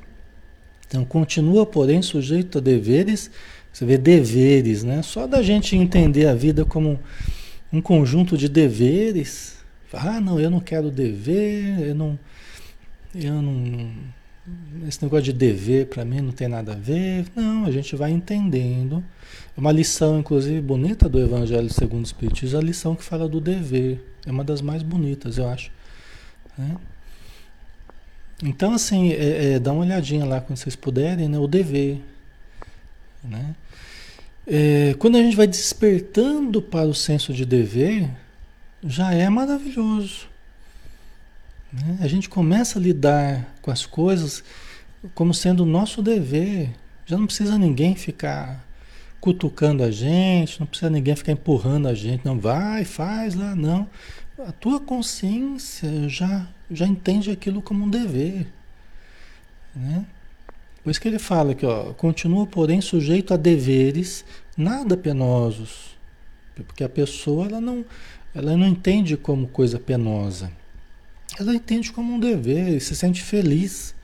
Então continua, porém, sujeito a deveres. Você vê deveres, né? Só da gente entender a vida como um conjunto de deveres. Ah, não, eu não quero dever, eu não, eu não, esse negócio de dever para mim não tem nada a ver. Não, a gente vai entendendo uma lição, inclusive, bonita do Evangelho segundo o Espiritismo, a lição que fala do dever. É uma das mais bonitas, eu acho. Né? Então, assim, é, é, dá uma olhadinha lá quando vocês puderem, né? O dever. Né? É, quando a gente vai despertando para o senso de dever, já é maravilhoso. Né? A gente começa a lidar com as coisas como sendo o nosso dever. Já não precisa ninguém ficar cutucando a gente, não precisa ninguém ficar empurrando a gente, não vai, faz lá, não. A tua consciência já, já entende aquilo como um dever. Né? Por isso que ele fala aqui, ó, continua, porém, sujeito a deveres nada penosos. Porque a pessoa ela não, ela não entende como coisa penosa. Ela entende como um dever e se sente feliz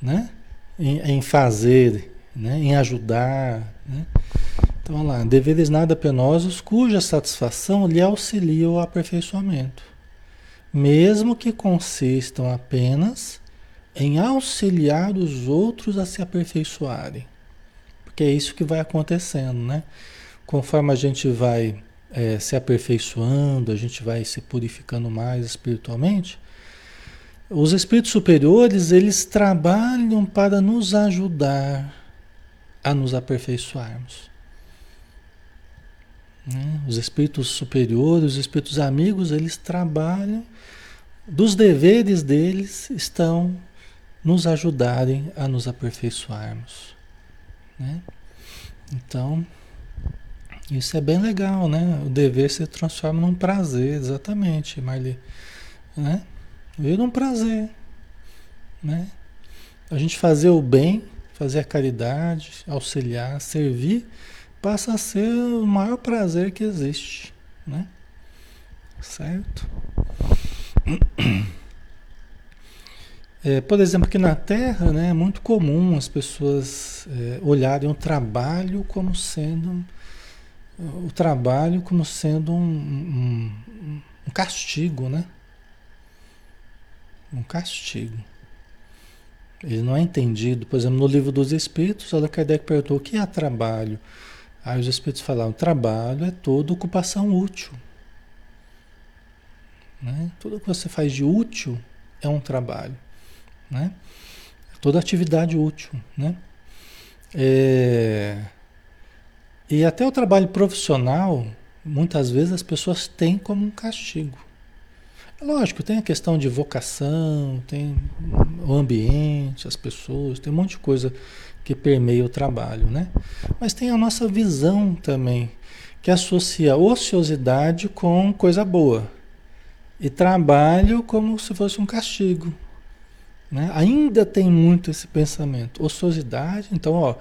né? em, em fazer, né? em ajudar. Né? Então, vamos lá, deveres nada penosos cuja satisfação lhe auxilia o aperfeiçoamento, mesmo que consistam apenas em auxiliar os outros a se aperfeiçoarem. Porque é isso que vai acontecendo, né? Conforme a gente vai é, se aperfeiçoando, a gente vai se purificando mais espiritualmente, os espíritos superiores, eles trabalham para nos ajudar a nos aperfeiçoarmos. Né? Os espíritos superiores, os espíritos amigos, eles trabalham, dos deveres deles estão nos ajudarem a nos aperfeiçoarmos. Né? Então, isso é bem legal, né? O dever se transforma num prazer, exatamente, Marli. Né? Vira um prazer. Né? A gente fazer o bem, fazer a caridade, auxiliar, servir passa a ser o maior prazer que existe, né? Certo? É, por exemplo, aqui na Terra, né, é muito comum as pessoas é, olharem o trabalho como sendo o trabalho como sendo um, um, um castigo, né? Um castigo. Ele não é entendido. Por exemplo, no livro dos Espíritos, Allan Kardec perguntou o que é trabalho. Aí os Espíritos falaram: trabalho é toda ocupação útil. Né? Tudo que você faz de útil é um trabalho. Né? Toda atividade útil. Né? É... E até o trabalho profissional, muitas vezes as pessoas têm como um castigo. Lógico, tem a questão de vocação, tem o ambiente, as pessoas, tem um monte de coisa que permeia o trabalho, né? Mas tem a nossa visão também, que associa ociosidade com coisa boa e trabalho como se fosse um castigo. Né? Ainda tem muito esse pensamento. Ociosidade, então, ó,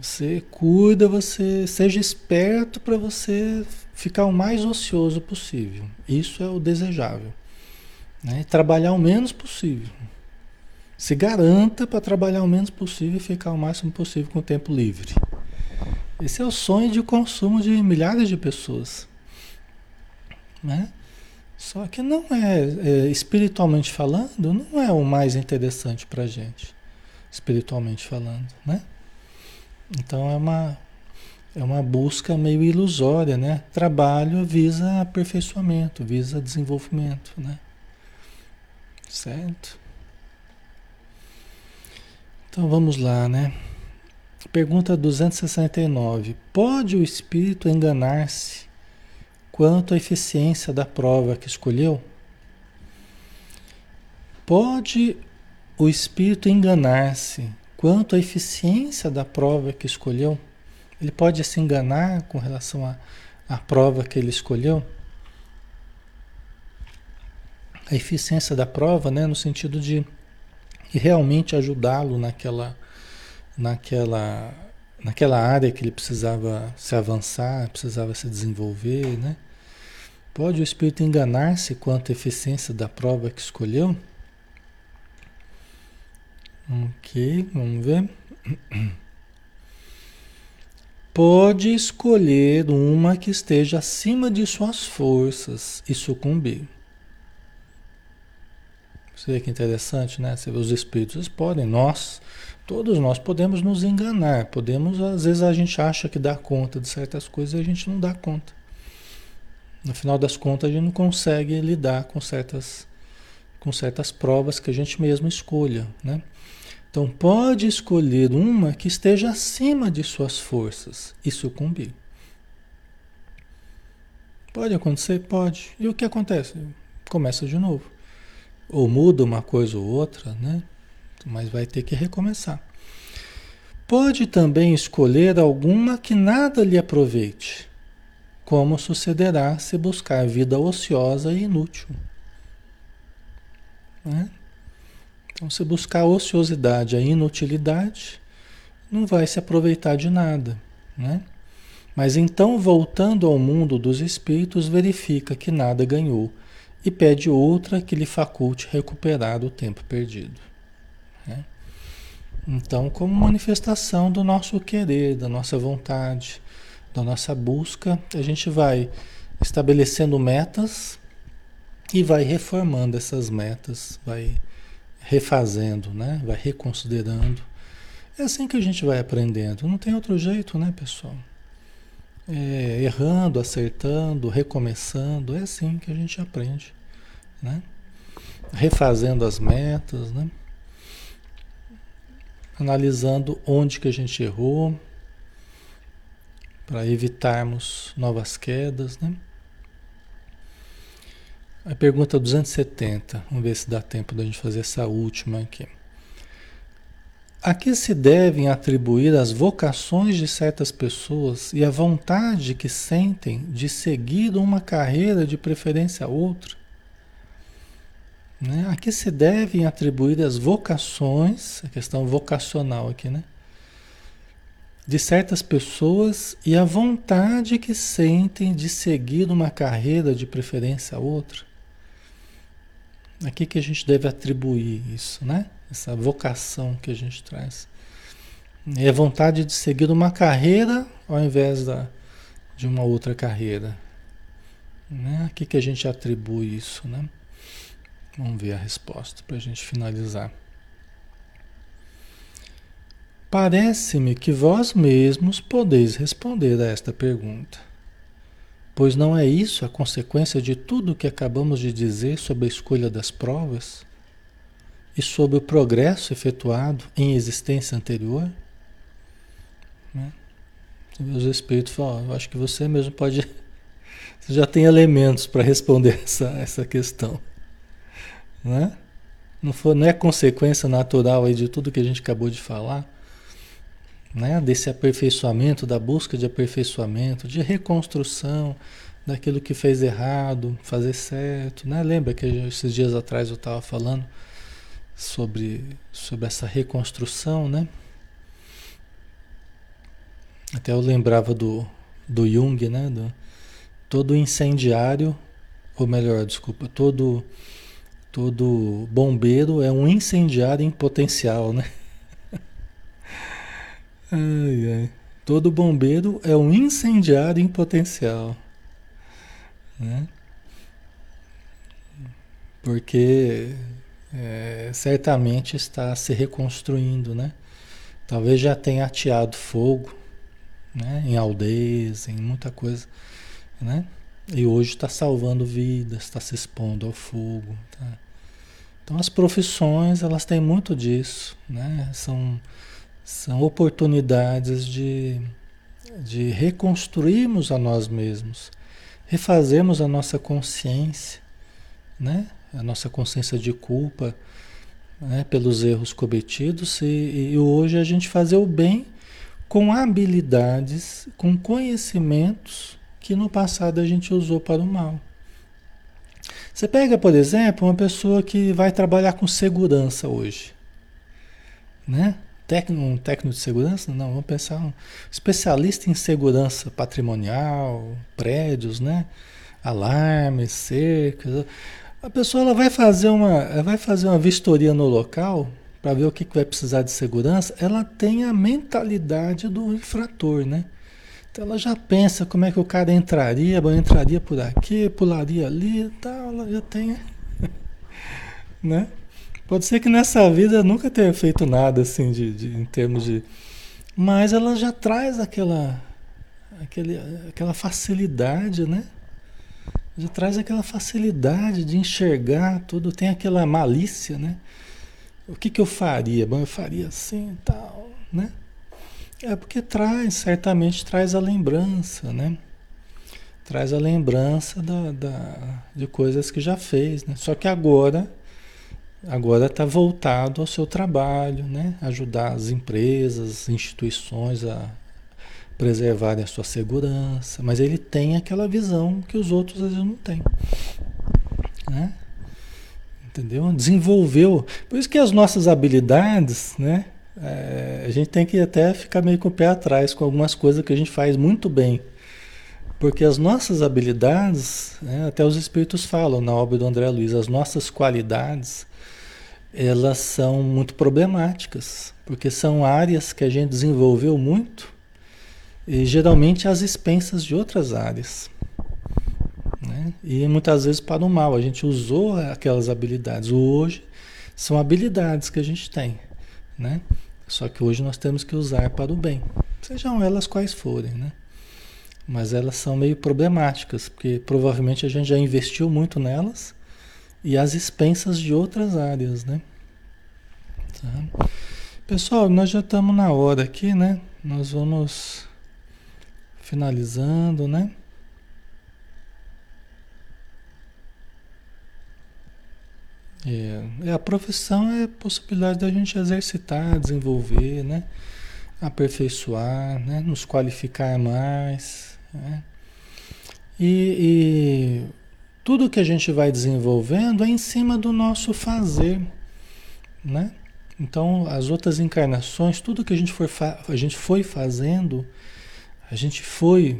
você cuida, você seja esperto para você ficar o mais ocioso possível. Isso é o desejável. Né? Trabalhar o menos possível. Se garanta para trabalhar o menos possível e ficar o máximo possível com o tempo livre. Esse é o sonho de consumo de milhares de pessoas. Né? Só que não é, é espiritualmente falando, não é o mais interessante para a gente, espiritualmente falando, né? Então é uma, é uma busca meio ilusória, né? Trabalho visa aperfeiçoamento, visa desenvolvimento, né? Certo? Então vamos lá, né? Pergunta 269. Pode o espírito enganar-se quanto à eficiência da prova que escolheu? Pode o espírito enganar-se quanto à eficiência da prova que escolheu? Ele pode se enganar com relação à, à prova que ele escolheu? A eficiência da prova, né, no sentido de realmente ajudá-lo naquela, naquela, naquela área que ele precisava se avançar, precisava se desenvolver, né? Pode o espírito enganar-se quanto à eficiência da prova que escolheu? Ok, vamos ver. Pode escolher uma que esteja acima de suas forças e sucumbir. Você vê que interessante, né? Os espíritos podem, nós, todos nós podemos nos enganar, podemos, às vezes a gente acha que dá conta de certas coisas e a gente não dá conta. No final das contas, a gente não consegue lidar com certas, com certas provas que a gente mesmo escolha, né? Então pode escolher uma que esteja acima de suas forças e sucumbir. Pode acontecer? Pode. E o que acontece? Começa de novo. Ou muda uma coisa ou outra, né? Mas vai ter que recomeçar. Pode também escolher alguma que nada lhe aproveite, como sucederá se buscar vida ociosa e inútil. Né? Então, se buscar ociosidade, a inutilidade, não vai se aproveitar de nada, né? Mas então, voltando ao mundo dos espíritos, verifica que nada ganhou e pede outra que lhe faculte recuperar o tempo perdido. Né? Então, como manifestação do nosso querer, da nossa vontade, da nossa busca, a gente vai estabelecendo metas e vai reformando essas metas, vai refazendo, né? Vai reconsiderando. É assim que a gente vai aprendendo. Não tem outro jeito, né, pessoal? É, errando, acertando, recomeçando. É assim que a gente aprende, né? Refazendo as metas, né? Analisando onde que a gente errou para evitarmos novas quedas, né? A pergunta 270, vamos ver se dá tempo da gente fazer essa última aqui. A que se devem atribuir as vocações de certas pessoas e a vontade que sentem de seguir uma carreira de preferência a outra? Né? A que se devem atribuir as vocações, a questão vocacional aqui, né? De certas pessoas e a vontade que sentem de seguir uma carreira de preferência a outra? A que, a gente deve atribuir isso, né? Essa vocação que a gente traz. É vontade de seguir uma carreira ao invés da, de uma outra carreira. Né? A que a gente atribui isso, né? Vamos ver a resposta para a gente finalizar. Parece-me que vós mesmos podeis responder a esta pergunta, pois não é isso a consequência de tudo o que acabamos de dizer sobre a escolha das provas e sobre o progresso efetuado em existência anterior? Né? Os espíritos falam, eu acho que você mesmo pode. Você já tem elementos para responder essa, essa questão. Né? Não, for, não é consequência natural aí de tudo que a gente acabou de falar? Né? Desse aperfeiçoamento, da busca de aperfeiçoamento, de reconstrução daquilo que fez errado, fazer certo. Né? Lembra que esses dias atrás eu estava falando sobre, sobre essa reconstrução, né? Até eu lembrava do, do Jung, né? Do, todo incendiário, ou melhor, desculpa, todo, todo bombeiro é um incendiário em potencial, né? Ai, ai. Todo bombeiro é um incendiário em potencial. Né? Porque é, certamente está se reconstruindo, né? Talvez já tenha ateado fogo, né? Em aldeias, em muita coisa, né? E hoje está salvando vidas, está se expondo ao fogo. Tá? Então as profissões elas têm muito disso, né? São, são oportunidades de, de reconstruirmos a nós mesmos, refazermos a nossa consciência, né? A nossa consciência de culpa né? pelos erros cometidos e, e hoje a gente fazer o bem com habilidades, com conhecimentos que no passado a gente usou para o mal. Você pega, por exemplo, uma pessoa que vai trabalhar com segurança hoje, né? Um técnico de segurança? Não, vamos pensar um especialista em segurança patrimonial, prédios, né? Alarmes, cercas. A pessoa ela vai fazer uma, vai fazer uma vistoria no local para ver o que, que vai precisar de segurança, ela tem a mentalidade do infrator, né? Então ela já pensa como é que o cara entraria, bom, entraria por aqui, pularia ali tal, ela já tem. né? Pode ser que nessa vida nunca tenha feito nada assim de, de, em termos de. Mas ela já traz aquela, aquele, aquela facilidade, né? Já traz aquela facilidade de enxergar tudo, tem aquela malícia, né? O que, que eu faria? Bom, eu faria assim e tal, né? É porque traz, certamente traz a lembrança, né? Traz a lembrança da, da, de coisas que já fez, né? Só que agora, agora está voltado ao seu trabalho, né? Ajudar as empresas, as instituições a preservarem a sua segurança. Mas ele tem aquela visão que os outros às vezes não têm, né? entendeu? Desenvolveu. Por isso que as nossas habilidades, né? É, a gente tem que até ficar meio com o pé atrás com algumas coisas que a gente faz muito bem. Porque as nossas habilidades, né, até os espíritos falam na obra do André Luiz, as nossas qualidades, elas são muito problemáticas, porque são áreas que a gente desenvolveu muito e geralmente às expensas de outras áreas. Né? E muitas vezes para o mal. A gente usou aquelas habilidades. Hoje são habilidades que a gente tem. Né? Só que hoje nós temos que usar para o bem. Sejam elas quais forem. Né? Mas elas são meio problemáticas, porque provavelmente a gente já investiu muito nelas e às expensas de outras áreas. Né? Tá? Pessoal, nós já estamos na hora aqui, né? Nós vamos finalizando, né? É, a profissão é a possibilidade da gente exercitar, desenvolver, né? aperfeiçoar, né? nos qualificar mais. Né? E, tudo que a gente vai desenvolvendo é em cima do nosso fazer. Né? Então, as outras encarnações, tudo que a gente, for a gente foi fazendo a gente foi,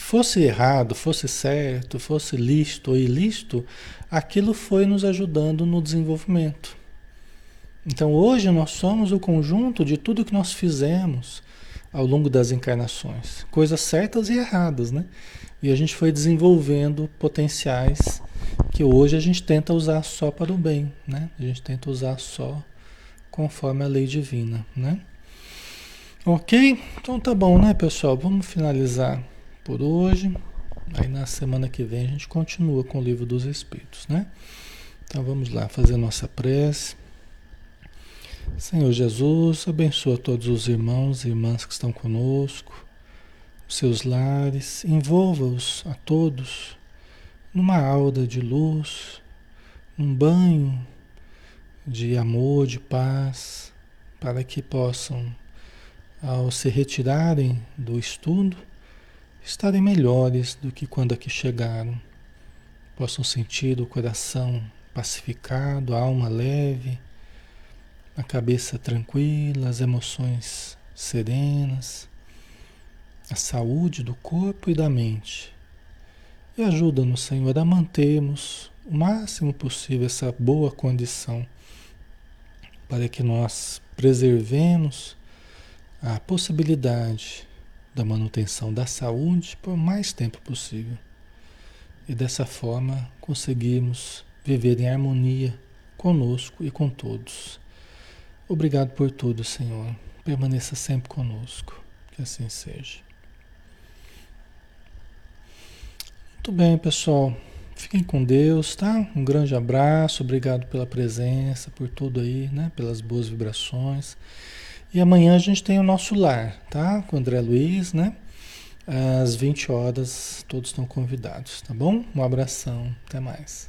fosse errado, fosse certo, fosse lícito ou ilícito, aquilo foi nos ajudando no desenvolvimento. Então hoje nós somos o conjunto de tudo que nós fizemos ao longo das encarnações, coisas certas e erradas, né? E a gente foi desenvolvendo potenciais que hoje a gente tenta usar só para o bem, né? A gente tenta usar só conforme a lei divina, né? Ok? Então tá bom, né, pessoal? Vamos finalizar por hoje. Aí na semana que vem a gente continua com o livro dos Espíritos, né? Então vamos lá fazer nossa prece. Senhor Jesus, abençoa todos os irmãos e irmãs que estão conosco, seus lares, envolva-os a todos numa aura de luz, num banho de amor, de paz, para que possam, ao se retirarem do estudo, estarem melhores do que quando aqui chegaram. Possam sentir o coração pacificado, a alma leve, a cabeça tranquila, as emoções serenas, a saúde do corpo e da mente. E ajuda-nos, Senhor, a mantermos o máximo possível essa boa condição para que nós preservemos a possibilidade da manutenção da saúde por mais tempo possível. E dessa forma conseguirmos viver em harmonia conosco e com todos. Obrigado por tudo, Senhor. Permaneça sempre conosco. Que assim seja. Muito bem, pessoal. Fiquem com Deus, tá? Um grande abraço, obrigado pela presença, por tudo aí, né? Pelas boas vibrações. E amanhã a gente tem o nosso lar, tá? Com o André Luiz, né? Às 20 horas, todos estão convidados, tá bom? Um abração, até mais.